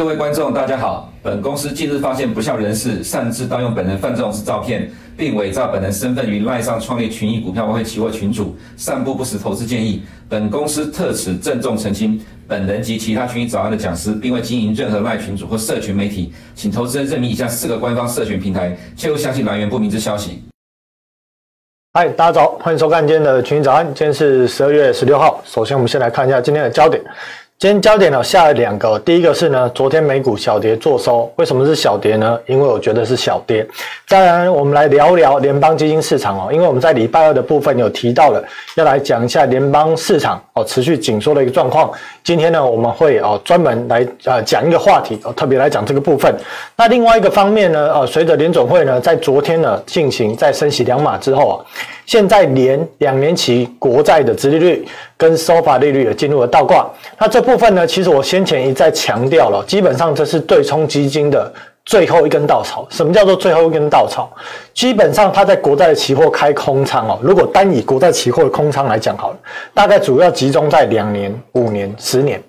各位观众，大家好。本公司近日发现不肖人士擅自盗用本人范仲式照片，并伪造本人身份于赖上创立群益股票外汇期货群组，散布不实投资建议。本公司特此郑重澄清，本人及其他群益早安的讲师，并未经营任何赖群组或社群媒体，请投资人认明以下四个官方社群平台，切勿相信来源不明之消息。嗨，大家早，欢迎收看今天的群益早安。今天是十二月十六号。首先，我们先来看一下今天的焦点。今天焦点呢下了两个，第一个是呢，昨天美股小跌做收，为什么是小跌呢？因为我觉得是小跌。再来，我们来聊聊联邦基金市场哦，因为我们在礼拜二的部分有提到了，要来讲一下联邦市场哦持续紧缩的一个状况。今天呢，我们会哦专门来呃讲一个话题哦，特别来讲这个部分。那另外一个方面呢，呃，随着联总会呢在昨天呢进行再升息两码之后啊，现在连两年期国债的殖利率跟收发利率也进入了倒挂。那这部分呢，其实我先前一再强调了，基本上这是对冲基金的最后一根稻草。什么叫做最后一根稻草？基本上它在国债的期货开空仓哦，如果单以国债期货的空仓来讲好了，大概主要集中在两年、五年、十年。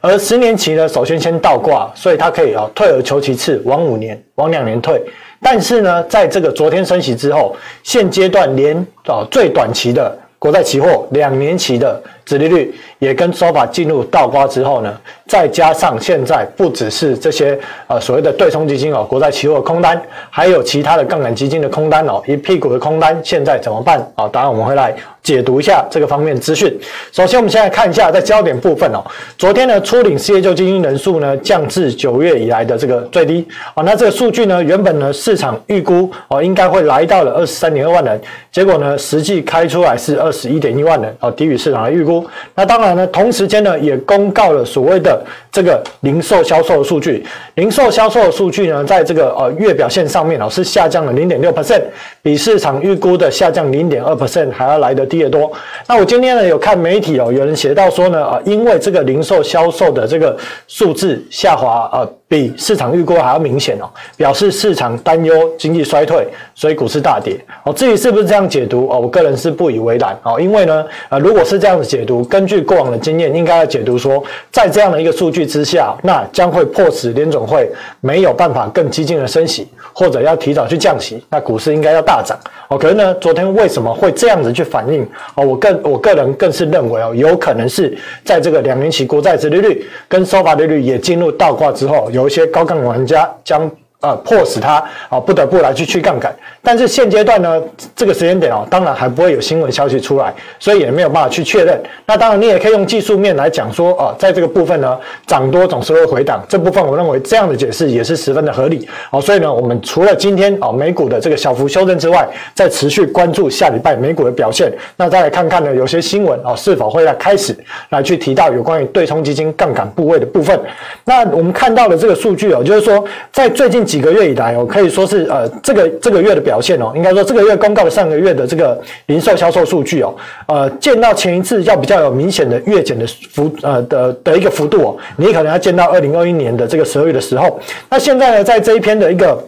而十年期呢，首先先倒挂，所以它可以哦退而求其次，往五年、往两年退。但是呢，在这个昨天升息之后，现阶段连哦最短期的国债期货两年期的。殖利率也跟说法进入倒挂之后呢，再加上现在不只是这些呃所谓的对冲基金哦，国债期货空单，还有其他的杠杆基金的空单哦，一屁股的空单，现在怎么办啊？当然我们会来解读一下这个方面资讯。首先，我们先来看一下在焦点部分哦，昨天呢，初领失业救济金人数呢降至九月以来的这个最低啊，那这个数据呢，原本呢市场预估哦应该会来到了二十三点二万人，结果呢实际开出来是二十一点一万人哦，低于市场的预估。那当然呢，同时间呢，也公告了所谓的 out 这个零售销售的数据。零售销售的数据呢，在这个呃月表现上面哦，是下降了零点六 percent，比市场预估的下降零点二 percent 还要来得低得多。那我今天呢有看媒体哦，有人写到说呢，啊，因为这个零售销售的这个数字下滑，呃。比市场预估还要明显哦，表示市场担忧经济衰退，所以股市大跌哦。至于是不是这样解读哦，我个人是不以为然哦，因为呢，呃，如果是这样子解读，根据过往的经验，应该要解读说，在这样的一个数据之下，那将会迫使联总会没有办法更激进的升息，或者要提早去降息，那股市应该要大涨哦。可是呢，昨天为什么会这样子去反应哦？我更我个人更是认为哦，有可能是在这个两年期国债殖利率跟收发利率也进入倒挂之后有。一些高杠杆玩家将。呃，迫使他啊不得不来去去杠杆，但是现阶段呢，这个时间点哦，当然还不会有新闻消息出来，所以也没有办法去确认。那当然，你也可以用技术面来讲说，哦，在这个部分呢，涨多总是会回档，这部分我认为这样的解释也是十分的合理。哦，所以呢，我们除了今天哦美股的这个小幅修正之外，再持续关注下礼拜美股的表现。那再来看看呢，有些新闻哦是否会来开始来去提到有关于对冲基金杠杆部位的部分。那我们看到的这个数据哦，就是说在最近。几个月以来哦，可以说是呃，这个这个月的表现哦，应该说这个月公告的上个月的这个零售销售数据哦，呃，见到前一次要比较有明显的月减的幅呃的的一个幅度哦，你可能要见到二零二一年的这个十二月的时候，那现在呢，在这一篇的一个。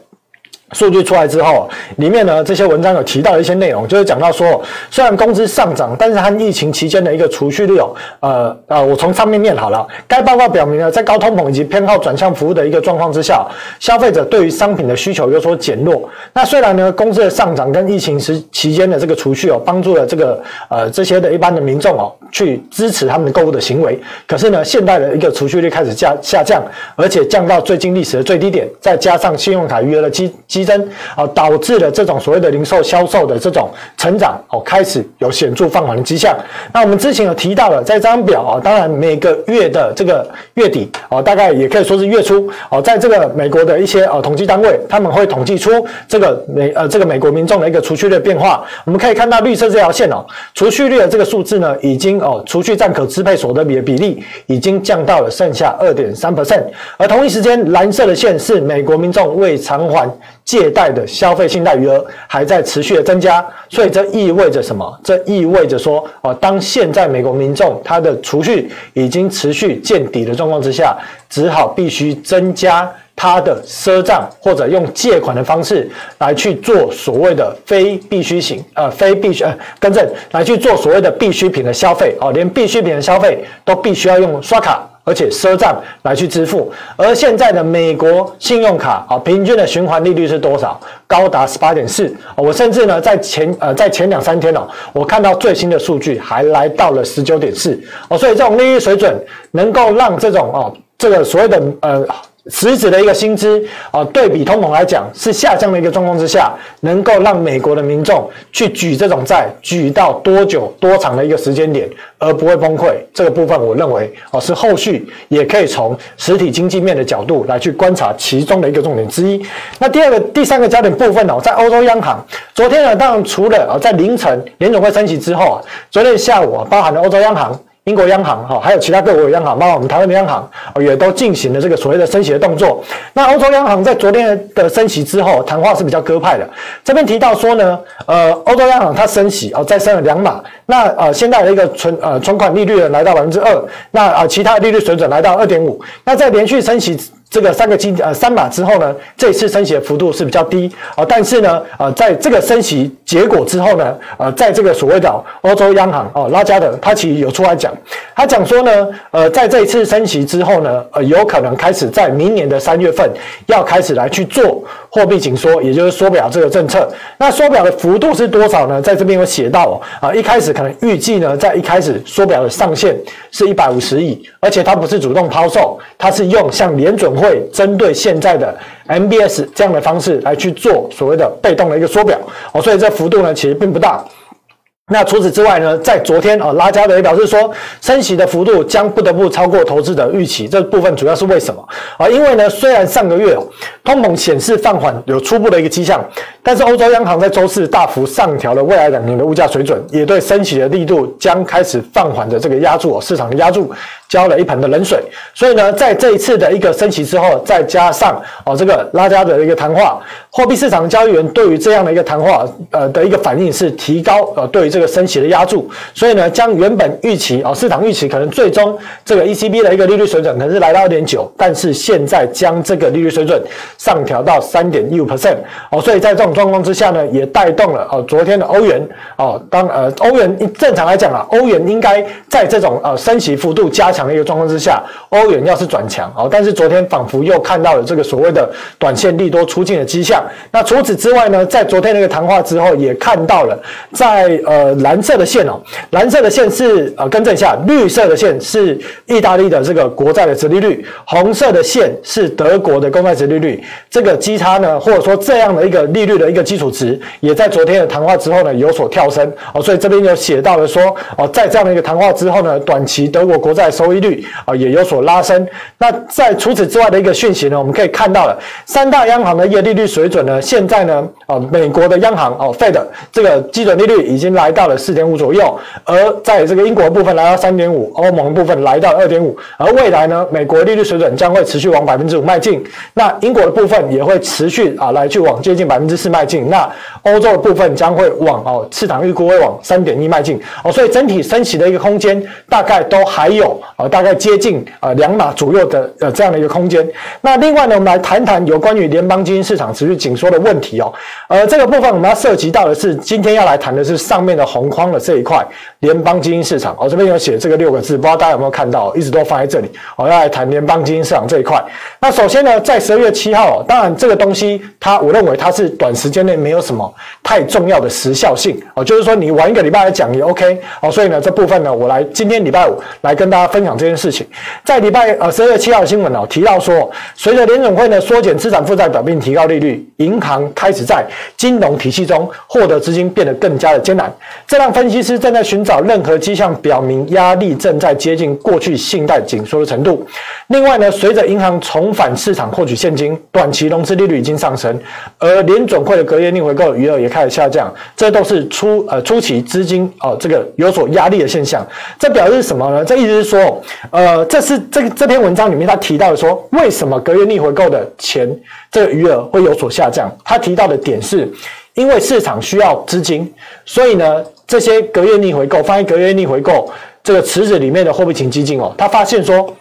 数据出来之后，里面呢这些文章有提到一些内容，就是讲到说，虽然工资上涨，但是和疫情期间的一个储蓄率哦，呃呃，我从上面念好了。该报告表明呢，在高通膨以及偏好转向服务的一个状况之下，消费者对于商品的需求有所减弱。那虽然呢，工资的上涨跟疫情时期间的这个储蓄哦，帮助了这个呃这些的一般的民众哦，去支持他们的购物的行为。可是呢，现在的一个储蓄率开始下下降，而且降到最近历史的最低点，再加上信用卡余额的基激增啊，导致了这种所谓的零售销售的这种成长哦，开始有显著放缓的迹象。那我们之前有提到了，在这张表啊，当然每个月的这个月底哦，大概也可以说是月初哦，在这个美国的一些呃统计单位，他们会统计出这个美呃这个美国民众的一个储蓄率变化。我们可以看到绿色这条线哦，储蓄率的这个数字呢，已经哦，储蓄占可支配所得比的比例已经降到了剩下二点三 percent，而同一时间蓝色的线是美国民众未偿还。借贷的消费信贷余额还在持续的增加，所以这意味着什么？这意味着说，哦，当现在美国民众他的储蓄已经持续见底的状况之下，只好必须增加他的赊账，或者用借款的方式来去做所谓的非必需型，呃，非必需，呃，更正，来去做所谓的必需品的消费，哦，连必需品的消费都必须要用刷卡。而且赊账来去支付。而现在的美国信用卡啊，平均的循环利率是多少？高达十八点四。我甚至呢，在前呃在前两三天哦，我看到最新的数据还来到了十九点四。哦，所以这种利率水准能够让这种哦这个所谓的呃。实质的一个薪资啊，对比通膨来讲是下降的一个状况之下，能够让美国的民众去举这种债，举到多久多长的一个时间点，而不会崩溃。这个部分我认为啊，是后续也可以从实体经济面的角度来去观察其中的一个重点之一。那第二个、第三个焦点部分哦，在欧洲央行昨天呢，当然除了啊在凌晨联总会升息之后啊，昨天下午啊，包含了欧洲央行。英国央行哈，还有其他各国的央行，包括我们台湾的央行，也都进行了这个所谓的升息的动作。那欧洲央行在昨天的升息之后，谈话是比较鸽派的。这边提到说呢，呃，欧洲央行它升息哦，再升了两码。那呃，现在的一个存呃存款利率呢，来到百分之二。那呃，其他的利率水准来到二点五。那在连续升息。这个三个基呃三码之后呢，这一次升息的幅度是比较低啊，但是呢，呃，在这个升息结果之后呢，呃，在这个所谓的欧洲央行哦拉加德，他其实有出来讲，他讲说呢，呃，在这一次升息之后呢，呃，有可能开始在明年的三月份要开始来去做货币紧缩，也就是缩表这个政策。那缩表的幅度是多少呢？在这边有写到啊，一开始可能预计呢，在一开始缩表的上限是一百五十亿，而且它不是主动抛售，它是用像联准会针对现在的 MBS 这样的方式来去做所谓的被动的一个缩表哦，所以这幅度呢其实并不大。那除此之外呢，在昨天啊，拉加德也表示说，升息的幅度将不得不超过投资者预期。这部分主要是为什么啊？因为呢，虽然上个月哦，通膨显示放缓有初步的一个迹象，但是欧洲央行在周四大幅上调了未来两年的物价水准，也对升息的力度将开始放缓的这个压住市场的压住。浇了一盆的冷水，所以呢，在这一次的一个升息之后，再加上哦这个拉加德的一个谈话，货币市场交易员对于这样的一个谈话，呃的一个反应是提高呃对于这个升息的压注，所以呢，将原本预期哦市场预期可能最终这个 ECB 的一个利率水准可能是来到二点九，但是现在将这个利率水准上调到三点一五 percent 哦，所以在这种状况之下呢，也带动了哦昨天的欧元哦当呃欧元正常来讲啊，欧元应该在这种呃升息幅度加强的一个状况之下，欧元要是转强哦，但是昨天仿佛又看到了这个所谓的短线利多出尽的迹象。那除此之外呢，在昨天那个谈话之后，也看到了在呃蓝色的线哦，蓝色的线是呃更正一下，绿色的线是意大利的这个国债的殖利率，红色的线是德国的公债殖利率。这个基差呢，或者说这样的一个利率的一个基础值，也在昨天的谈话之后呢有所跳升哦，所以这边有写到了说哦，在这样的一个谈话之后呢，短期德国国债收收益率啊也有所拉升。那在除此之外的一个讯息呢，我们可以看到了三大央行的一个利率水准呢，现在呢，啊美国的央行哦 Fed 这个基准利率已经来到了四点五左右，而在这个英国部分来到三点五，欧盟部分来到二点五，而未来呢，美国利率水准将会持续往百分之五迈进，那英国的部分也会持续啊来去往接近百分之四迈进，那欧洲的部分将会往哦市场预估会往三点一迈进哦，所以整体升息的一个空间大概都还有。呃，大概接近呃两码左右的呃这样的一个空间。那另外呢，我们来谈谈有关于联邦基金市场持续紧缩的问题哦。呃，这个部分我们要涉及到的是，今天要来谈的是上面的红框的这一块联邦基金市场。我、哦、这边有写这个六个字，不知道大家有没有看到，一直都放在这里。我、要来谈联邦基金市场这一块。那首先呢，在十二月七号，当然这个东西它，我认为它是短时间内没有什么太重要的时效性哦，就是说你晚一个礼拜来讲也 OK 哦。所以呢，这部分呢，我来今天礼拜五来跟大家分享。这件事情，在礼拜呃十二月七号的新闻哦提到说，随着联准会呢缩减资产负债表并提高利率，银行开始在金融体系中获得资金变得更加的艰难。这让分析师正在寻找任何迹象表明压力正在接近过去信贷紧缩的程度。另外呢，随着银行重返市场获取现金，短期融资利率已经上升，而联准会的隔夜逆回购余额也开始下降，这都是初呃初期资金哦、这个有所压力的现象。这表示什么呢？这意思是说。呃，这是这这篇文章里面他提到的说，为什么隔夜逆回购的钱这个余额会有所下降？他提到的点是，因为市场需要资金，所以呢，这些隔夜逆回购，发现隔夜逆回购这个池子里面的货币型基金哦，他发现说，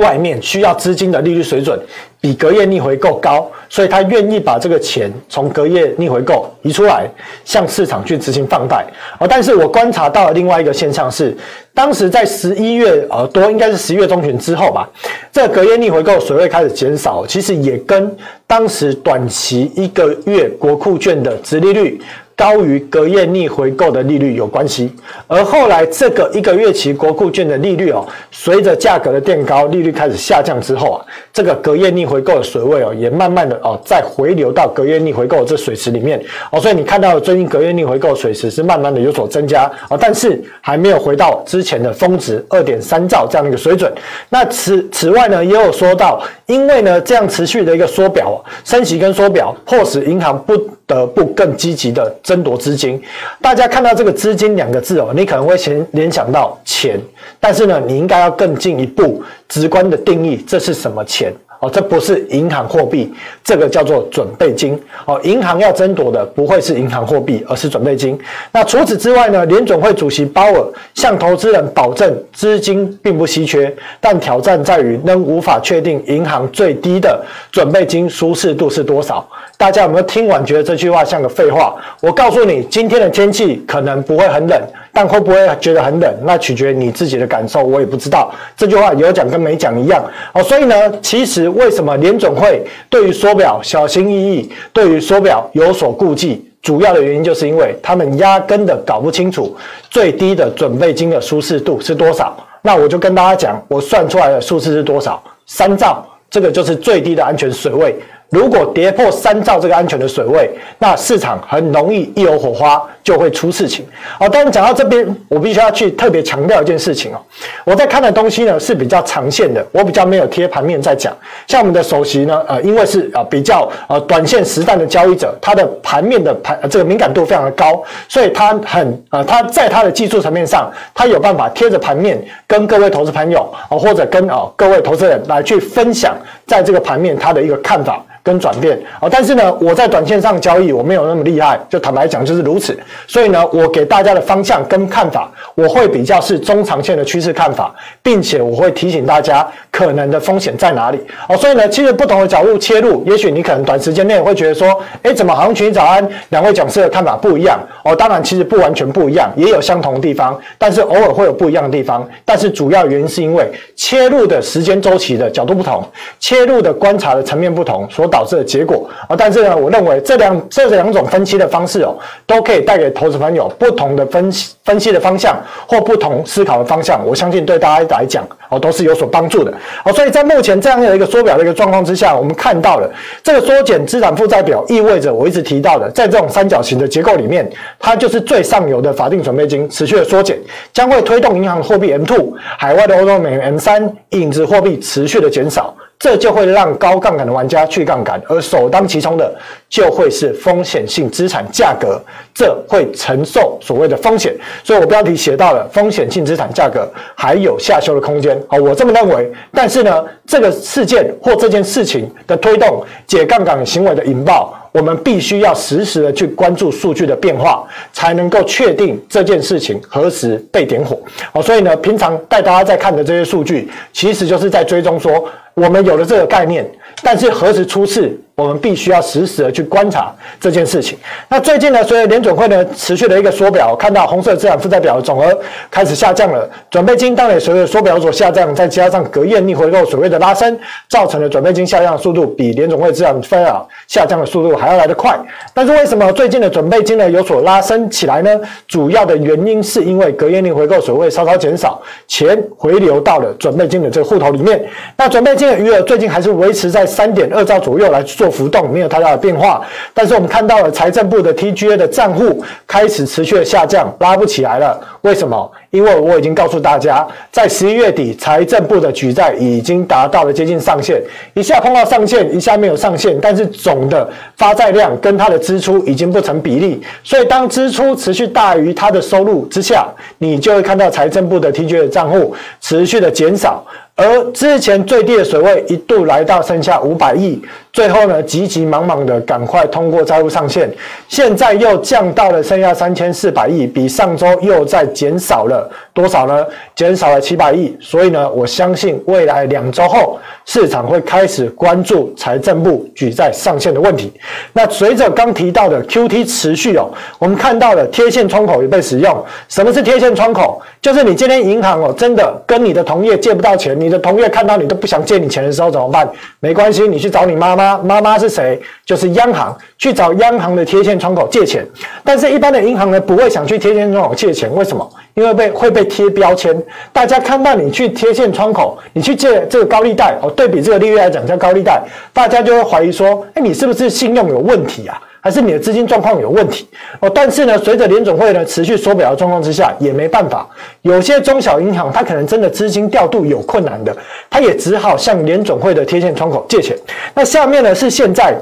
外面需要资金的利率水准比隔夜逆回购高，所以他愿意把这个钱从隔夜逆回购移出来，向市场去执行放贷。哦，但是我观察到了另外一个现象是，当时在十一月呃多，应该是十一月中旬之后吧，这个隔夜逆回购水位开始减少，其实也跟当时短期一个月国库券的殖利率。高于隔夜逆回购的利率有关系，而后来这个一个月期国库券的利率哦，随着价格的垫高，利率开始下降之后啊，这个隔夜逆回购的水位哦，也慢慢的哦再回流到隔夜逆回购这水池里面哦，所以你看到最近隔夜逆回购水池是慢慢的有所增加哦，但是还没有回到之前的峰值二点三兆这样的一个水准。那此此外呢，也有说到，因为呢这样持续的一个缩表升息跟缩表，迫使银行不得不更积极的争夺资金。大家看到这个“资金”两个字哦，你可能会先联想到钱，但是呢，你应该要更进一步直观的定义，这是什么钱？哦，这不是银行货币，这个叫做准备金。哦，银行要争夺的不会是银行货币，而是准备金。那除此之外呢？联准会主席鲍尔向投资人保证，资金并不稀缺，但挑战在于仍无法确定银行最低的准备金舒适度是多少。大家有没有听完觉得这句话像个废话？我告诉你，今天的天气可能不会很冷。但会不会觉得很冷？那取决于你自己的感受，我也不知道。这句话有讲跟没讲一样哦。所以呢，其实为什么联总会对于缩表小心翼翼，对于缩表有所顾忌，主要的原因就是因为他们压根的搞不清楚最低的准备金的舒适度是多少。那我就跟大家讲，我算出来的数字是多少？三兆，这个就是最低的安全水位。如果跌破三兆这个安全的水位，那市场很容易一有火花就会出事情。哦，但是讲到这边，我必须要去特别强调一件事情哦。我在看的东西呢是比较长线的，我比较没有贴盘面在讲。像我们的首席呢，呃，因为是呃比较呃短线实战的交易者，他的盘面的盘这个敏感度非常的高，所以他很呃他在他的技术层面上，他有办法贴着盘面跟各位投资朋友哦，或者跟哦各位投资人来去分享，在这个盘面他的一个看法。跟转变啊，但是呢，我在短线上交易我没有那么厉害，就坦白讲就是如此。所以呢，我给大家的方向跟看法，我会比较是中长线的趋势看法，并且我会提醒大家可能的风险在哪里哦。所以呢，其实不同的角度切入，也许你可能短时间内会觉得说，哎，怎么行情早安两位讲师的看法不一样哦？当然，其实不完全不一样，也有相同的地方，但是偶尔会有不一样的地方。但是主要原因是因为切入的时间周期的角度不同，切入的观察的层面不同，所导致的结果啊，但是呢，我认为这两这两种分析的方式哦，都可以带给投资朋友不同的分析分析的方向或不同思考的方向。我相信对大家来讲哦，都是有所帮助的哦。所以在目前这样的一个缩表的一个状况之下，我们看到了这个缩减资产负债表，意味着我一直提到的，在这种三角形的结构里面，它就是最上游的法定准备金持续的缩减，将会推动银行货币 M2、海外的欧洲美元 M3、影子货币持续的减少。这就会让高杠杆的玩家去杠杆，而首当其冲的就会是风险性资产价格，这会承受所谓的风险。所以我标题写到了风险性资产价格还有下修的空间。好，我这么认为。但是呢，这个事件或这件事情的推动解杠杆行为的引爆，我们必须要实时的去关注数据的变化，才能够确定这件事情何时被点火。好，所以呢，平常带大家在看的这些数据，其实就是在追踪说。我们有了这个概念，但是何时出事？我们必须要实时的去观察这件事情。那最近呢，随着联准会呢持续的一个缩表，看到红色资产负债表的总额开始下降了，准备金当然也随着缩表所下降，再加上隔夜逆回购水位的拉升，造成了准备金下降的速度比联准会资产负债下降的速度还要来得快。但是为什么最近的准备金呢有所拉升起来呢？主要的原因是因为隔夜逆回购水位稍稍减少，钱回流到了准备金的这个户头里面。那准备金的余额最近还是维持在三点二兆左右来做。浮动没有太大的变化，但是我们看到了财政部的 TGA 的账户开始持续的下降，拉不起来了。为什么？因为我已经告诉大家，在十一月底，财政部的举债已经达到了接近上限，一下碰到上限，一下没有上限，但是总的发债量跟它的支出已经不成比例，所以当支出持续大于它的收入之下，你就会看到财政部的 TGA 的账户持续的减少。而之前最低的水位一度来到剩下五百亿，最后呢，急急忙忙的赶快通过债务上限，现在又降到了剩下三千四百亿，比上周又再减少了多少呢？减少了七百亿。所以呢，我相信未来两周后，市场会开始关注财政部举债上限的问题。那随着刚提到的 QT 持续哦，我们看到了贴现窗口也被使用。什么是贴现窗口？就是你今天银行哦，真的跟你的同业借不到钱，你的同业看到你都不想借你钱的时候怎么办？没关系，你去找你妈妈，妈妈是谁？就是央行，去找央行的贴现窗口借钱。但是，一般的银行呢，不会想去贴现窗口借钱，为什么？因为被会被贴标签，大家看到你去贴现窗口，你去借这个高利贷哦，对比这个利率来讲叫高利贷，大家就会怀疑说，哎，你是不是信用有问题啊？还是你的资金状况有问题哦？但是呢，随着联总会呢持续缩表的状况之下，也没办法，有些中小银行它可能真的资金调度有困难的，它也只好向联总会的贴现窗口借钱。那下面呢是现在。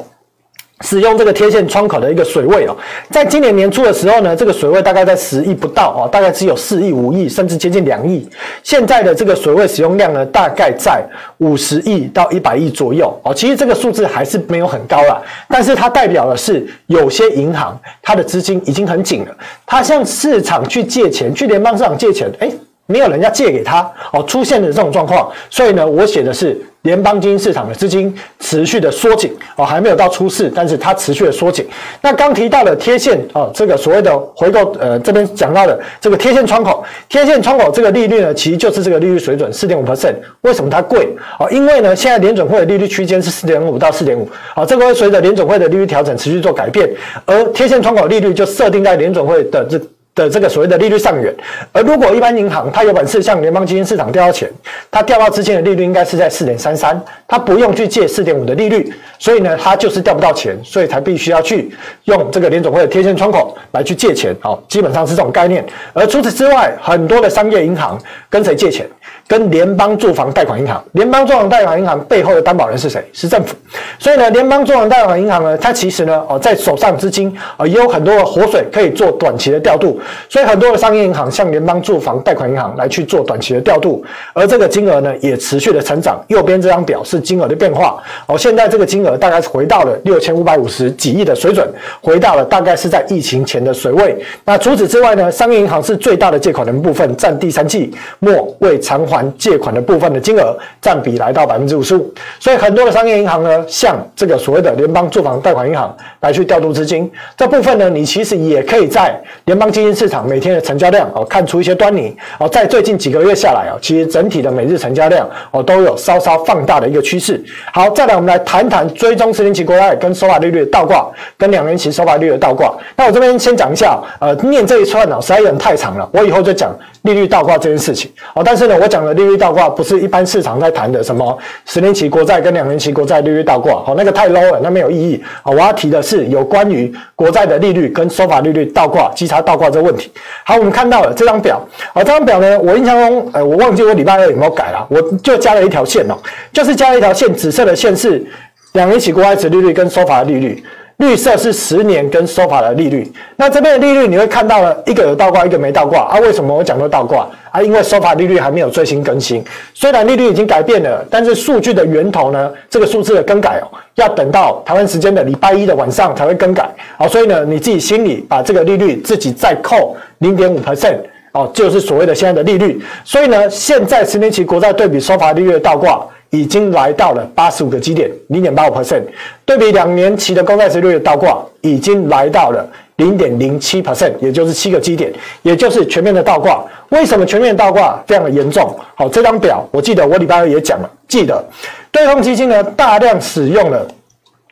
使用这个贴现窗口的一个水位哦，在今年年初的时候呢，这个水位大概在十亿不到哦，大概只有四亿、五亿，甚至接近两亿。现在的这个水位使用量呢，大概在五十亿到一百亿左右哦。其实这个数字还是没有很高啦，但是它代表的是有些银行它的资金已经很紧了，它向市场去借钱，去联邦市场借钱，诶没有人家借给他哦，出现的这种状况，所以呢，我写的是联邦基金市场的资金持续的缩紧哦，还没有到出事，但是它持续的缩紧。那刚提到的贴现哦，这个所谓的回购，呃，这边讲到的这个贴现窗口，贴现窗口这个利率呢，其实就是这个利率水准四点五 percent。为什么它贵？哦，因为呢，现在联准会的利率区间是四点五到四点五，好，这个会随着联准会的利率调整持续做改变，而贴现窗口利率就设定在联准会的这。的这个所谓的利率上远，而如果一般银行它有本事向联邦基金市场调到钱，它调到之前的利率应该是在四点三三，它不用去借四点五的利率，所以呢，它就是调不到钱，所以才必须要去用这个联总会的贴现窗口来去借钱，好，基本上是这种概念。而除此之外，很多的商业银行跟谁借钱？跟联邦住房贷款银行，联邦住房贷款银行背后的担保人是谁？是政府。所以呢，联邦住房贷款银行呢，它其实呢，哦，在手上资金啊，也有很多的活水可以做短期的调度。所以很多的商业银行向联邦住房贷款银行来去做短期的调度，而这个金额呢，也持续的成长。右边这张表是金额的变化。哦，现在这个金额大概是回到了六千五百五十几亿的水准，回到了大概是在疫情前的水位。那除此之外呢，商业银行是最大的借款人部分，占第三季末未偿还。借款的部分的金额占比来到百分之五十五，所以很多的商业银行呢，向这个所谓的联邦住房贷款银行来去调度资金。这部分呢，你其实也可以在联邦基金市场每天的成交量哦，看出一些端倪哦。在最近几个月下来哦，其实整体的每日成交量哦，都有稍稍放大的一个趋势。好，再来我们来谈谈追踪十年期国债跟收发利率的倒挂，跟两年期收发利率的倒挂。那我这边先讲一下，呃，念这一串呢，实在有点太长了，我以后就讲利率倒挂这件事情哦。但是呢，我讲利率倒挂不是一般市场在谈的什么十年期国债跟两年期国债利率倒挂，好，那个太 low 了，那没有意义。好，我要提的是有关于国债的利率跟收发利率倒挂、基差倒挂这个问题。好，我们看到了这张表，好，这张表呢，我印象中，呃，我忘记我礼拜二有没有改了，我就加了一条线哦，就是加了一条线，紫色的线是两年期国债殖利率跟收发的利率。绿色是十年跟收法的利率，那这边的利率你会看到了一个有倒挂，一个没倒挂啊？为什么我讲到倒挂啊？因为收法利率还没有最新更新，虽然利率已经改变了，但是数据的源头呢，这个数字的更改哦，要等到台湾时间的礼拜一的晚上才会更改啊。所以呢，你自己心里把这个利率自己再扣零点五 percent 哦，就是所谓的现在的利率。所以呢，现在十年期国债对比收发利率的倒挂。已经来到了八十五个基点，零点八五 percent，对比两年期的公债殖利率倒挂，已经来到了零点零七 percent，也就是七个基点，也就是全面的倒挂。为什么全面倒挂非常的严重？好，这张表我记得我礼拜二也讲了，记得对冲基金呢大量使用了。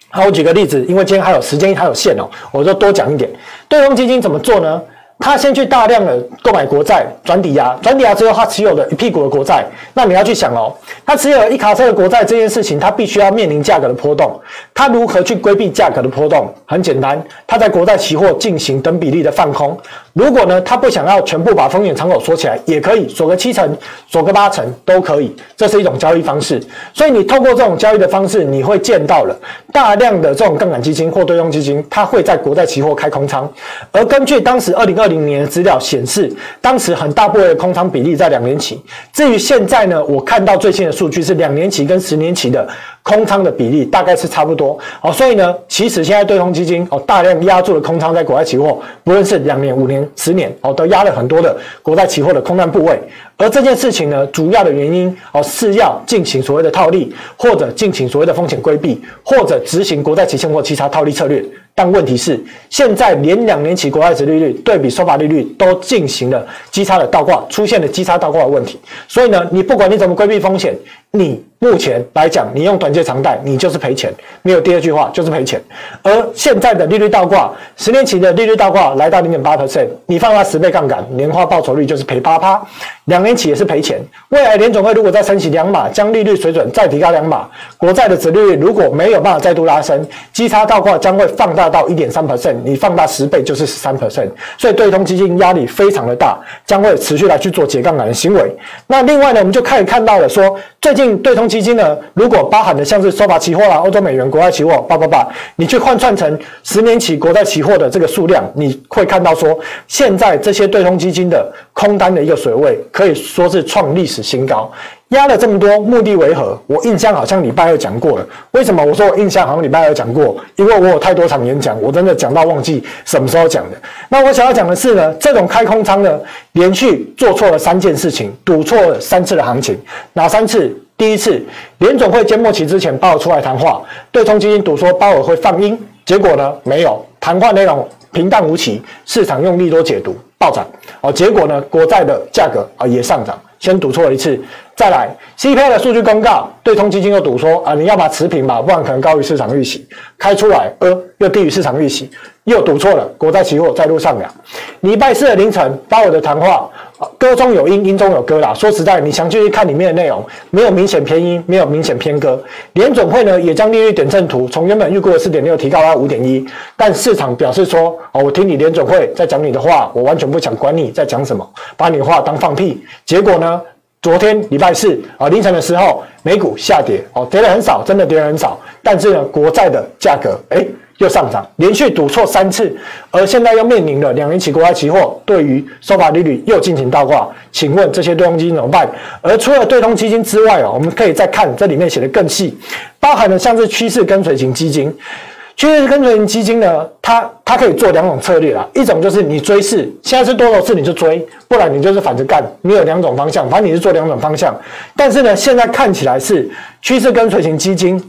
好，我举个例子，因为今天还有时间还有限哦，我就多讲一点。对冲基金怎么做呢？他先去大量的购买国债转抵押，转抵押之后，他持有的一屁股的国债，那你要去想哦，他持有了一卡车的国债这件事情，他必须要面临价格的波动，他如何去规避价格的波动？很简单，他在国债期货进行等比例的放空。如果呢，他不想要全部把风险敞口锁起来，也可以锁个七成，锁个八成都可以，这是一种交易方式。所以你透过这种交易的方式，你会见到了大量的这种杠杆基金或对冲基金，它会在国债期货开空仓。而根据当时二零二零年的资料显示，当时很大部分的空仓比例在两年期。至于现在呢，我看到最新的数据是两年期跟十年期的。空仓的比例大概是差不多。好，所以呢，其实现在对冲基金哦大量压住了空仓在国债期货，不论是两年、五年、十年哦，都压了很多的国债期货的空单部位。而这件事情呢，主要的原因哦是要进行所谓的套利，或者进行所谓的风险规避，或者执行国债期现货其他套利策略。但问题是，现在连两年期国债殖利率对比收发利率都进行了基差的倒挂，出现了基差倒挂的问题。所以呢，你不管你怎么规避风险，你目前来讲，你用短借长贷，你就是赔钱。没有第二句话，就是赔钱。而现在的利率倒挂，十年期的利率倒挂来到零点八 percent，你放大十倍杠杆，年化报酬率就是赔八趴。两年期也是赔钱。未来联总会如果再升息两码，将利率水准再提高两码，国债的殖利率如果没有办法再度拉升，基差倒挂将会放大。到一点三 percent，你放大十倍就是十三 percent，所以对冲基金压力非常的大，将会持续来去做解杠杆的行为。那另外呢，我们就可以看到了说，最近对冲基金呢，如果包含的像是收发期货啦、欧洲美元国债期货，叭叭叭，你去换算成十年期国债期货的这个数量，你会看到说，现在这些对冲基金的空单的一个水位，可以说是创历史新高。压了这么多，目的为何？我印象好像礼拜二讲过了。为什么我说我印象好像礼拜二讲过？因为我有太多场演讲，我真的讲到忘记什么时候讲的。那我想要讲的是呢，这种开空仓呢，连续做错了三件事情，赌错了三次的行情。哪三次？第一次，联总会揭幕期之前，鲍尔出来谈话，对冲基金赌说鲍尔会放鹰，结果呢，没有，谈话内容平淡无奇，市场用利多解读暴涨。哦，结果呢，国债的价格啊也上涨。先赌错了一次，再来 CPI 的数据公告，对冲基金又赌说啊，你要把持平吧，不然可能高于市场预期。开出来，呃，又低于市场预期，又赌错了，国债期货再度上扬。礼拜四的凌晨，鲍尔的谈话，歌中有音，音中有歌啦。说实在，你详细去看里面的内容，没有明显偏音，没有明显偏歌。联准会呢，也将利率点阵图从原本预估的四点六提高到五点一，但市场表示说，哦，我听你联准会在讲你的话，我完全不想管你在讲什么，把你的话当放屁。结果呢？昨天礼拜四啊凌晨的时候，美股下跌哦，跌了很少，真的跌了很少。但是呢，国债的价格哎又上涨，连续赌错三次，而现在又面临了两年期国债期货对于收发利率又进行倒挂。请问这些对冲基金怎么办？而除了对冲基金之外哦，我们可以再看这里面写的更细，包含了像是趋势跟随型基金。趋势跟随型基金呢，它它可以做两种策略啦，一种就是你追市，现在是多头市你就追，不然你就是反着干。你有两种方向，反正你是做两种方向。但是呢，现在看起来是趋势跟随型基金。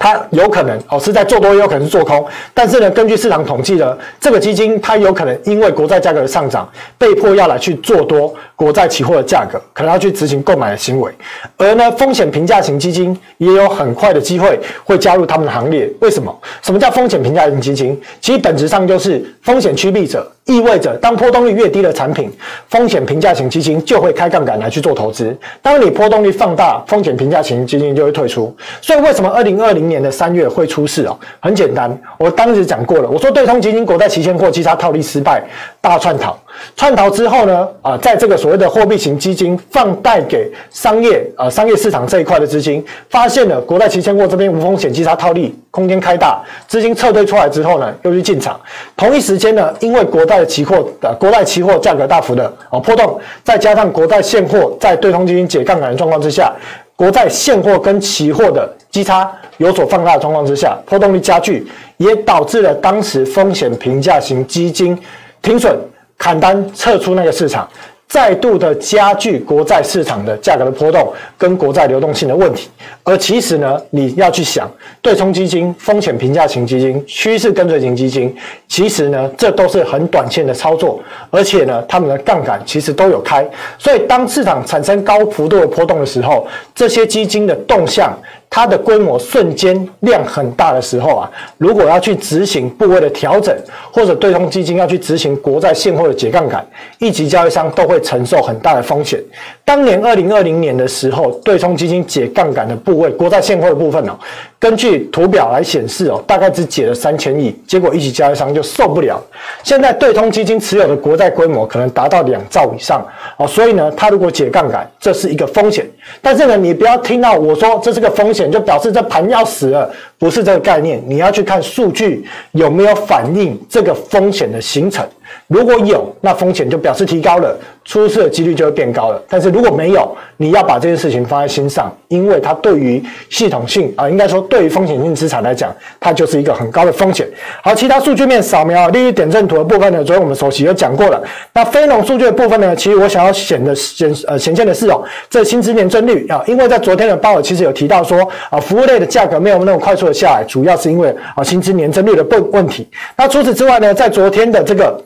它有可能哦是在做多，也有可能是做空。但是呢，根据市场统计呢，这个基金它有可能因为国债价格的上涨，被迫要来去做多国债期货的价格，可能要去执行购买的行为。而呢，风险评价型基金也有很快的机会会加入他们的行列。为什么？什么叫风险评价型基金？其实本质上就是风险趋避者。意味着，当波动率越低的产品，风险评价型基金就会开杠杆来去做投资。当你波动率放大，风险评价型基金就会退出。所以，为什么二零二零年的三月会出事哦？很简单，我当时讲过了，我说对冲基金国债期现货基差套利失败，大串逃。串逃之后呢，啊，在这个所谓的货币型基金放贷给商业啊商业市场这一块的资金，发现了国债期现货这边无风险基差套利空间开大，资金撤退出来之后呢，又去进场。同一时间呢，因为国债的期货的国债期货价格大幅的啊波动，再加上国债现货在对冲基金解杠杆的状况之下，国债现货跟期货的基差有所放大的状况之下，波动率加剧，也导致了当时风险评价型基金停损。砍单撤出那个市场，再度的加剧国债市场的价格的波动跟国债流动性的问题。而其实呢，你要去想，对冲基金、风险评价型基金、趋势跟随型基金，其实呢，这都是很短线的操作，而且呢，他们的杠杆其实都有开。所以当市场产生高幅度的波动的时候，这些基金的动向。它的规模瞬间量很大的时候啊，如果要去执行部位的调整，或者对冲基金要去执行国债现货的解杠杆，一级交易商都会承受很大的风险。当年二零二零年的时候，对冲基金解杠杆的部位，国债现货的部分哦，根据图表来显示哦，大概只解了三千亿，结果一级交易商就受不了。现在对冲基金持有的国债规模可能达到两兆以上哦，所以呢，它如果解杠杆，这是一个风险。但是呢，你不要听到我说这是个风险。就表示这盘要死了，不是这个概念。你要去看数据有没有反映这个风险的形成。如果有，那风险就表示提高了，出事的几率就会变高了。但是如果没有，你要把这件事情放在心上，因为它对于系统性啊，应该说对于风险性资产来讲，它就是一个很高的风险。好，其他数据面扫描利率点阵图的部分呢，昨天我们首席有讲过了。那非农数据的部分呢，其实我想要显的显呃显现的是哦，这薪资年增率啊，因为在昨天的鲍尔其实有提到说啊，服务类的价格没有那么快速的下来，主要是因为啊薪资年增率的问问题。那除此之外呢，在昨天的这个。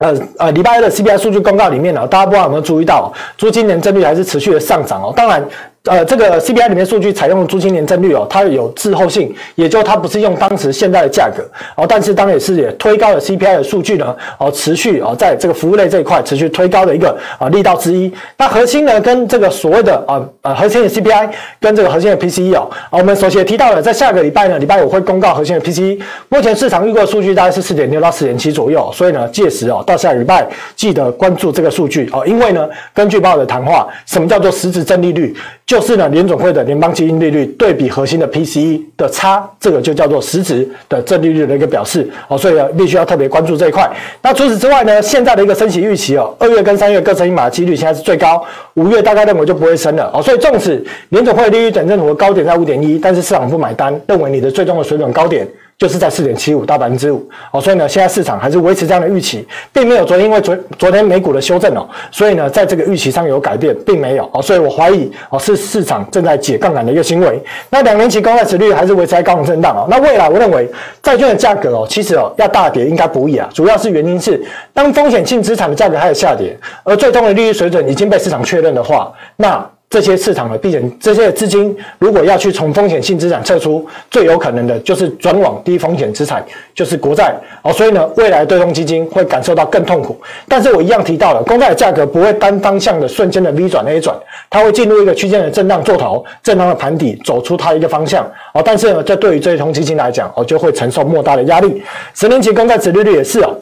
呃呃，礼拜一的 CPI 数据公告里面呢，大家不知道有没有注意到，租金年增率还是持续的上涨哦。当然。呃，这个 CPI 里面数据采用租金年增率哦，它有滞后性，也就它不是用当时现在的价格哦，但是当然也是也推高了 CPI 的数据呢哦，持续哦，在这个服务类这一块持续推高的一个啊力道之一。那核心呢，跟这个所谓的啊呃核心的 CPI 跟这个核心的 PCE 哦，啊我们首先提到了，在下个礼拜呢，礼拜五会公告核心的 PCE，目前市场预估的数据大概是四点六到四点七左右，所以呢，届时哦到下礼拜记得关注这个数据哦，因为呢，根据鲍尔的谈话，什么叫做实质正利率？就是呢，联准会的联邦基金利率对比核心的 PCE 的差，这个就叫做实质的正利率的一个表示哦，所以呢，必须要特别关注这一块。那除此之外呢，现在的一个升息预期哦，二月跟三月各升一码的几率现在是最高，五月大概认为就不会升了哦，所以纵使联准会利率点阵图的高点在五点一，但是市场不买单，认为你的最终的水准高点。就是在四点七五到百分之五哦，所以呢，现在市场还是维持这样的预期，并没有昨天因为昨昨天美股的修正哦，所以呢，在这个预期上有改变，并没有哦，所以我怀疑哦是市场正在解杠杆的一个行为。那两年期公债殖率还是维持在高档震荡哦。那未来我认为债券的价格哦，其实哦要大跌应该不易啊，主要是原因是当风险性资产的价格开始下跌，而最终的利率水准已经被市场确认的话，那。这些市场的避险，这些资金如果要去从风险性资产撤出，最有可能的就是转往低风险资产，就是国债哦。所以呢，未来对冲基金会感受到更痛苦。但是我一样提到了，公债的价格不会单方向的瞬间的 V 转 A 转，它会进入一个区间的震荡做头，震荡的盘底走出它一个方向哦。但是呢，这对于对冲基金来讲哦，就会承受莫大的压力。十年期公债殖利率也是哦。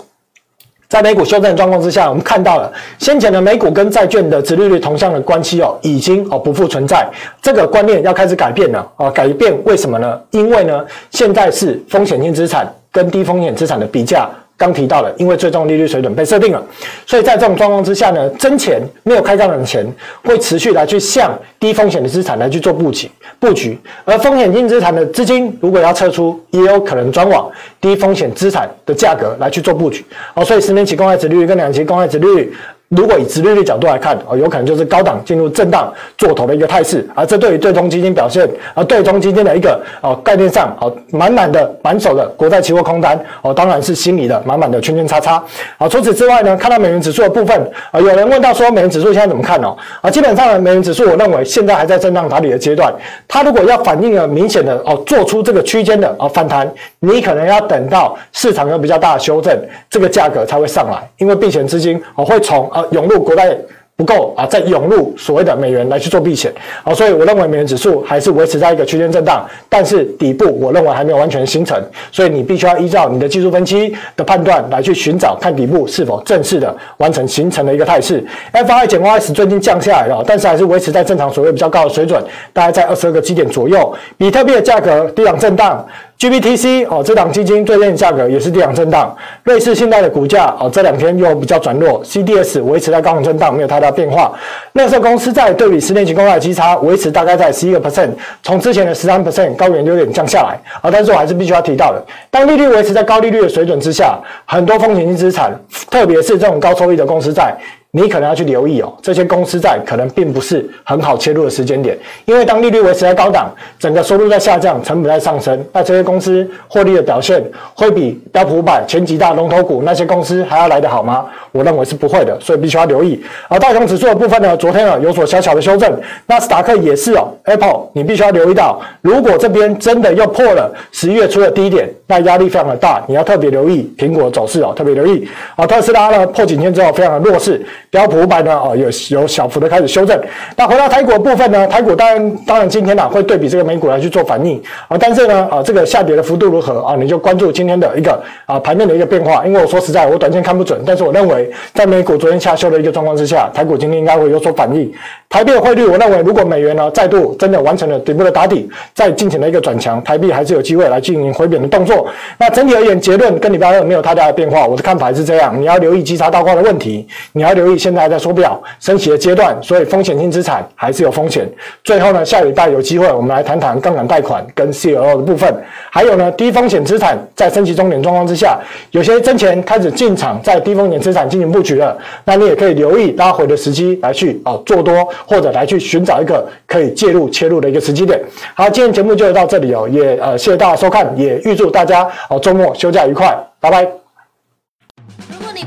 在美股修正状况之下，我们看到了先前的美股跟债券的殖利率同向的关系哦，已经哦不复存在，这个观念要开始改变了哦。改变为什么呢？因为呢，现在是风险性资产跟低风险资产的比价。刚提到了，因为最终利率水准被设定了，所以在这种状况之下呢，真钱没有开杠的钱会持续来去向低风险的资产来去做布局布局，而风险性资产的资金如果要撤出，也有可能转往低风险资产的价格来去做布局。哦，所以十年期公债值率跟两期公债值率。如果以直利率角度来看，哦，有可能就是高档进入震荡做头的一个态势，而这对于对冲基金表现，而对冲基金的一个哦概念上，哦满满的满手的国债期货空单，哦当然是心里的满满的圈圈叉叉。好，除此之外呢，看到美元指数的部分，啊有人问到说美元指数现在怎么看哦？啊基本上呢，美元指数我认为现在还在震荡打底的阶段，它如果要反映了明显的哦做出这个区间的哦反弹，你可能要等到市场有比较大的修正，这个价格才会上来，因为避险资金哦会从。啊涌入国债不够啊，再涌入所谓的美元来去做避险啊，所以我认为美元指数还是维持在一个区间震荡，但是底部我认为还没有完全形成，所以你必须要依照你的技术分析的判断来去寻找看底部是否正式的完成形成的一个态势。FI 减 Y S 最近降下来了，但是还是维持在正常所谓比较高的水准，大概在二十二个基点左右。比特币的价格低档震荡。GBTC 哦，这档基金最近价格也是低档震荡。瑞士信贷的股价哦，这两天又比较转弱。CDS 维持在高档震荡，没有太大变化。乐色公司债对比十年期公债的基差维持大概在十一个 percent，从之前的十三 percent 高原有点降下来啊。但是我还是必须要提到的，当利率维持在高利率的水准之下，很多风险性资产，特别是这种高收益的公司债。你可能要去留意哦，这些公司债可能并不是很好切入的时间点，因为当利率维持在高档，整个收入在下降，成本在上升，那这些公司获利的表现会比标普五百前几大龙头股那些公司还要来得好吗？我认为是不会的，所以必须要留意。而道琼指数的部分呢，昨天啊有所小小的修正，纳斯达克也是哦，Apple 你必须要留意到，如果这边真的又破了十一月初的低点，那压力非常的大，你要特别留意苹果走势哦，特别留意。啊，特斯拉呢破颈线之后非常的弱势。标普五百呢哦有有小幅的开始修正。那回到台股的部分呢，台股当然当然今天呢、会对比这个美股来去做反应啊，但是呢啊这个下跌的幅度如何啊？你就关注今天的一个啊盘面的一个变化。因为我说实在，我短线看不准，但是我认为在美股昨天下修的一个状况之下，台股今天应该会有所反应。台币的汇率，我认为如果美元呢再度真的完成了底部的打底，再进行了一个转强，台币还是有机会来进行回贬的动作。那整体而言，结论跟礼拜二没有太大的变化。我的看法是这样，你要留意稽查倒挂的问题，你要留以现在还在缩表升息的阶段，所以风险性资产还是有风险。最后呢，下礼拜有机会我们来谈谈杠杆贷款跟 CLO 的部分，还有呢低风险资产在升息终点状况之下，有些真钱开始进场在低风险资产进行布局了，那你也可以留意拉回的时机来去啊做多。或者来去寻找一个可以介入切入的一个时机点。好，今天节目就到这里哦，也呃谢谢大家收看，也预祝大家哦周末休假愉快，拜拜。